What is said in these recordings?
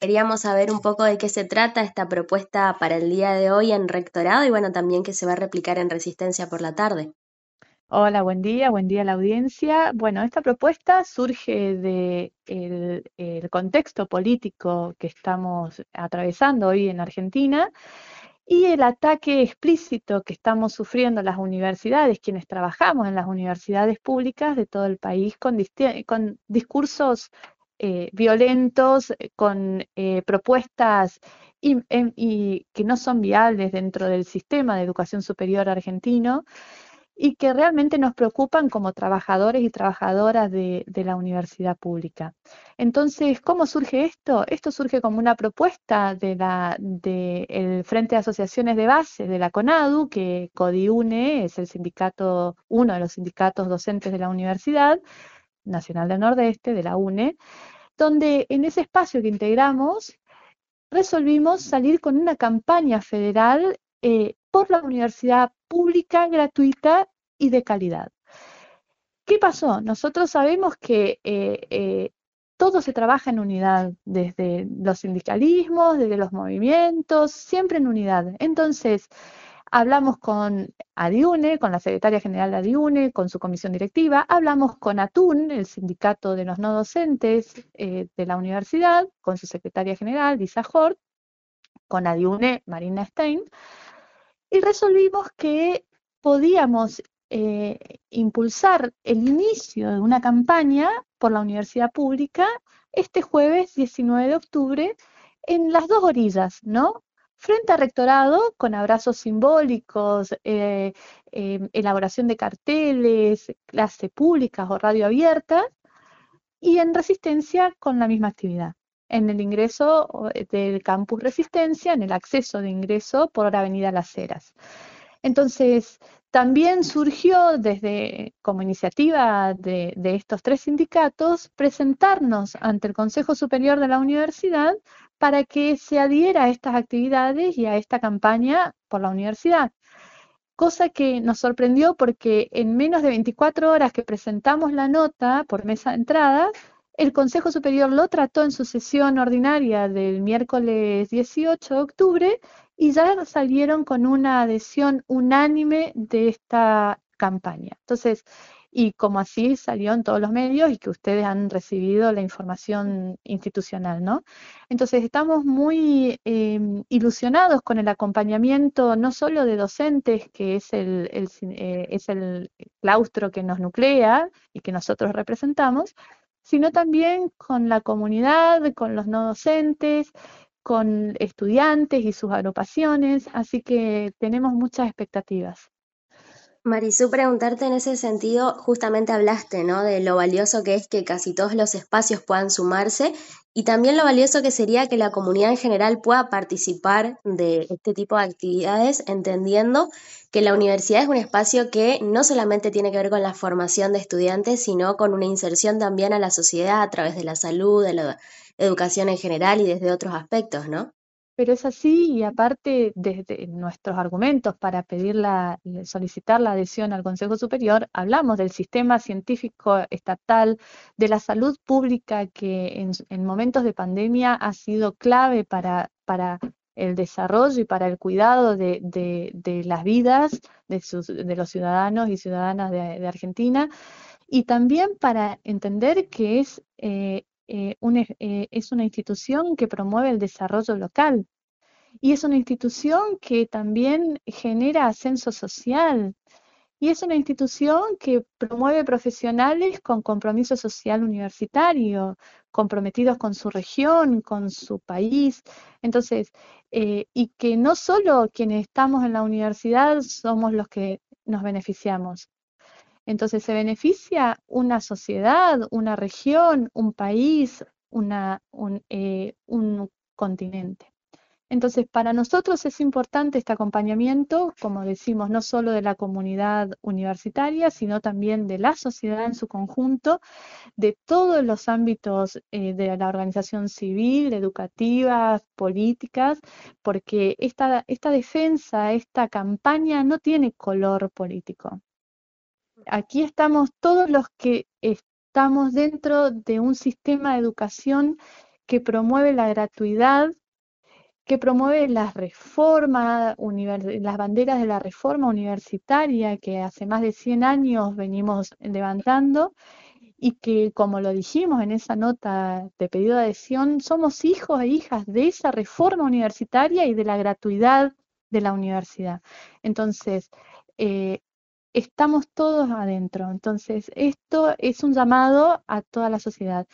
Queríamos saber un poco de qué se trata esta propuesta para el día de hoy en rectorado y bueno, también que se va a replicar en Resistencia por la tarde. Hola, buen día, buen día a la audiencia. Bueno, esta propuesta surge de el contexto político que estamos atravesando hoy en Argentina y el ataque explícito que estamos sufriendo las universidades, quienes trabajamos en las universidades públicas de todo el país, con discursos eh, violentos, con eh, propuestas em, y que no son viables dentro del sistema de educación superior argentino y que realmente nos preocupan como trabajadores y trabajadoras de, la universidad pública. Entonces, ¿cómo surge esto? Esto surge como una propuesta del de Frente de Asociaciones de Base de la CONADU, que CODIUNE es el sindicato, uno de los sindicatos docentes de la Universidad Nacional del Nordeste, de la UNE, donde en ese espacio que integramos resolvimos salir con una campaña federal eh, por la universidad pública, gratuita y de calidad. ¿Qué pasó? Nosotros sabemos que eh, eh, todo se trabaja en unidad, desde los sindicalismos, desde los movimientos, siempre en unidad. Entonces, hablamos con ADIUNE, con la secretaria general de ADIUNE, con su comisión directiva, hablamos con ATUN, el sindicato de los no docentes de la universidad, con su secretaria general, Lisa Hort, con ADIUNE, Marina Stein, y resolvimos que podíamos eh, impulsar el inicio de una campaña por la universidad pública este jueves 19 de octubre en las dos orillas, ¿no? Frente a rectorado, con abrazos simbólicos, eh, em, elaboración de carteles, clase públicas o radio abierta, y en resistencia con la misma actividad en el ingreso del campus Resistencia, en el acceso de ingreso por Avenida Las Heras. Entonces, también surgió desde como iniciativa de, de, estos tres sindicatos presentarnos ante el Consejo Superior de la Universidad para que se adhiera a estas actividades y a esta campaña por la universidad. Cosa que nos sorprendió porque en menos de 24 horas que presentamos la nota por mesa de entrada, el Consejo Superior lo trató en su sesión ordinaria del miércoles 18 de octubre y ya salieron con una adhesión unánime de esta campaña. Entonces, y como así salió en todos los medios y que ustedes han recibido la información institucional, ¿no? Entonces estamos muy em, ilusionados con el acompañamiento no solo de docentes, que es el, eh, es el claustro que nos nuclea y que nosotros representamos, sino también con la comunidad, con los no docentes, con estudiantes y sus agrupaciones, así que tenemos muchas expectativas. Marisú, preguntarte en ese sentido, justamente hablaste, ¿no? De lo valioso que es que casi todos los espacios puedan sumarse y también lo valioso que sería que la comunidad en general pueda participar de este tipo de actividades, entendiendo que la universidad es un espacio que no solamente tiene que ver con la formación de estudiantes, sino con una inserción también a la sociedad a través de la salud, de la educación en general y desde otros aspectos, ¿no? Pero es así y aparte desde nuestros argumentos para pedir la, solicitar la adhesión al Consejo Superior, hablamos del sistema científico estatal, de la salud pública que en, momentos de pandemia ha sido clave para, para el desarrollo y para el cuidado de, de, las vidas de, sus, de, los ciudadanos y ciudadanas de, Argentina y también para entender que es eh, eh, eh, es una institución que promueve el desarrollo local y es una institución que también genera ascenso social y es una institución que promueve profesionales con compromiso social universitario, comprometidos con su región, con su país. Entonces, eh, y que no solo quienes estamos en la universidad somos los que nos beneficiamos, entonces se beneficia una sociedad, una región, un país, eh, un continente. Entonces, para nosotros es importante este acompañamiento, como decimos, no solo de la comunidad universitaria, sino también de la sociedad en su conjunto, de todos los ámbitos eh, de la organización civil, educativa, políticas, porque esta, esta defensa, esta campaña no tiene color político aquí estamos todos los que estamos dentro de un sistema de educación que promueve la gratuidad, que promueve las reformas, las banderas de la reforma universitaria que hace más de 100 años venimos levantando y que, como lo dijimos en esa nota de pedido de adhesión, somos hijos e hijas de esa reforma universitaria y de la gratuidad de la universidad. Entonces, eh, estamos todos adentro. Entonces, esto es un llamado a toda la sociedad.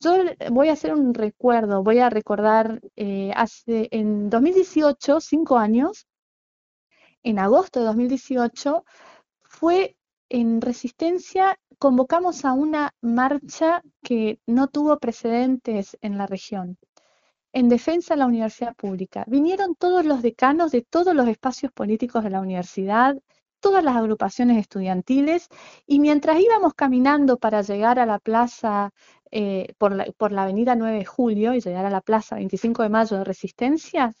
Yo voy a hacer un recuerdo, voy a recordar eh, hace en 2018, cinco años, en agosto de 2018, fue en Resistencia, convocamos a una marcha que no tuvo precedentes en la región, en defensa de la universidad pública. Vinieron todos los decanos de todos los espacios políticos de la universidad, todas las agrupaciones estudiantiles, y mientras íbamos caminando para llegar a la plaza eh, por, la, por la avenida 9 de Julio y llegar a la plaza 25 de Mayo de Resistencia,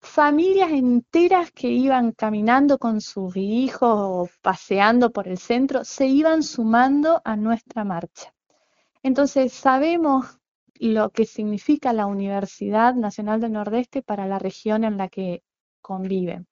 familias enteras que iban caminando con sus hijos o paseando por el centro se iban sumando a nuestra marcha. Entonces sabemos lo que significa la Universidad Nacional del Nordeste para la región en la que conviven.